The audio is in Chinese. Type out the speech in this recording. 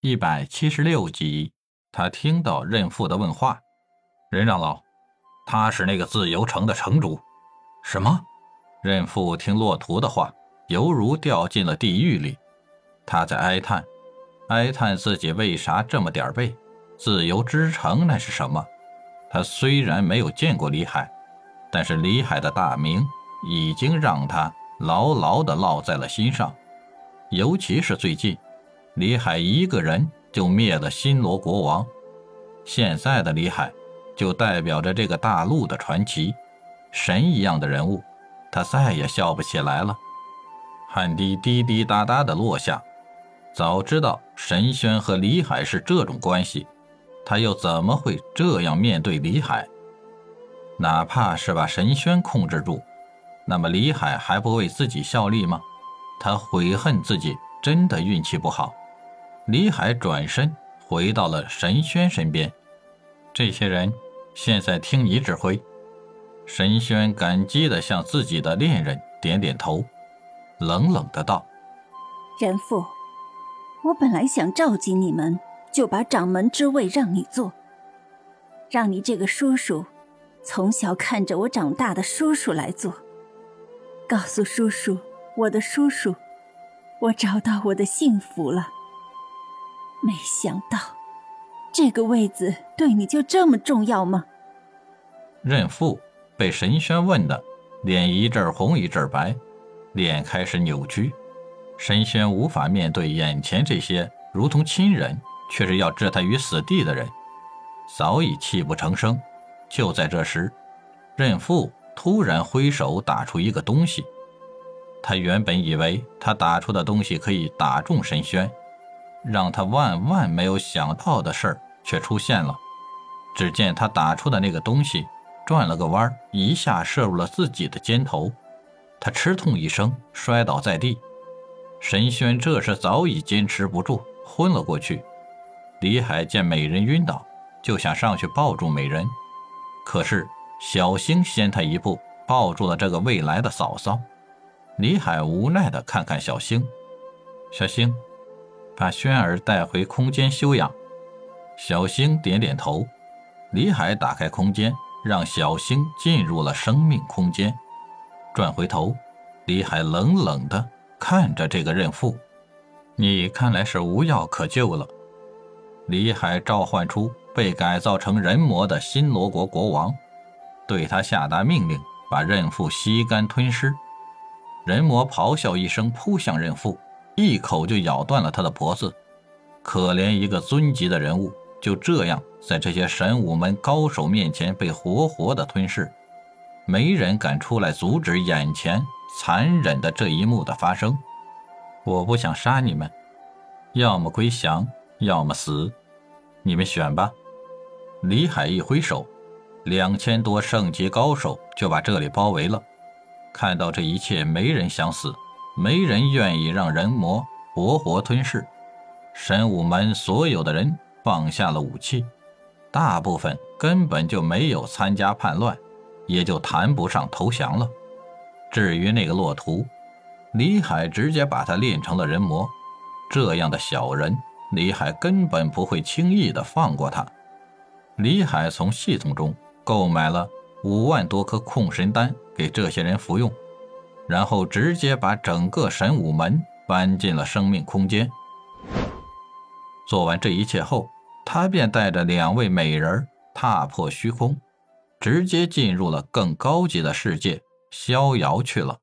一百七十六集，他听到任父的问话：“任长老，他是那个自由城的城主？”什么？任父听骆驼的话，犹如掉进了地狱里。他在哀叹，哀叹自己为啥这么点背。自由之城那是什么？他虽然没有见过李海，但是李海的大名已经让他牢牢地烙在了心上。尤其是最近，李海一个人就灭了新罗国王，现在的李海就代表着这个大陆的传奇，神一样的人物。他再也笑不起来了。汗滴滴滴答答的落下。早知道神轩和李海是这种关系。他又怎么会这样面对李海？哪怕是把神轩控制住，那么李海还不为自己效力吗？他悔恨自己真的运气不好。李海转身回到了神轩身边，这些人现在听你指挥。神轩感激地向自己的恋人点点头，冷冷的道：“人父，我本来想召集你们。”就把掌门之位让你做，让你这个叔叔，从小看着我长大的叔叔来做。告诉叔叔，我的叔叔，我找到我的幸福了。没想到，这个位子对你就这么重要吗？任父被神轩问的，脸一阵红一阵白，脸开始扭曲。神轩无法面对眼前这些如同亲人。却是要置他于死地的人，早已泣不成声。就在这时，任父突然挥手打出一个东西。他原本以为他打出的东西可以打中神轩，让他万万没有想到的事儿却出现了。只见他打出的那个东西转了个弯，一下射入了自己的肩头。他吃痛一声，摔倒在地。神轩这时早已坚持不住，昏了过去。李海见美人晕倒，就想上去抱住美人，可是小星先他一步抱住了这个未来的嫂嫂。李海无奈地看看小星，小星，把轩儿带回空间休养。小星点点头。李海打开空间，让小星进入了生命空间。转回头，李海冷冷地看着这个任父：“你看来是无药可救了。”李海召唤出被改造成人魔的新罗国国王，对他下达命令，把任父吸干吞噬。人魔咆哮一声，扑向任父，一口就咬断了他的脖子。可怜一个尊级的人物，就这样在这些神武门高手面前被活活的吞噬，没人敢出来阻止眼前残忍的这一幕的发生。我不想杀你们，要么归降。要么死，你们选吧。李海一挥手，两千多圣级高手就把这里包围了。看到这一切，没人想死，没人愿意让人魔活活吞噬。神武门所有的人放下了武器，大部分根本就没有参加叛乱，也就谈不上投降了。至于那个骆驼，李海直接把他练成了人魔，这样的小人。李海根本不会轻易的放过他。李海从系统中购买了五万多颗控神丹给这些人服用，然后直接把整个神武门搬进了生命空间。做完这一切后，他便带着两位美人踏破虚空，直接进入了更高级的世界——逍遥去了。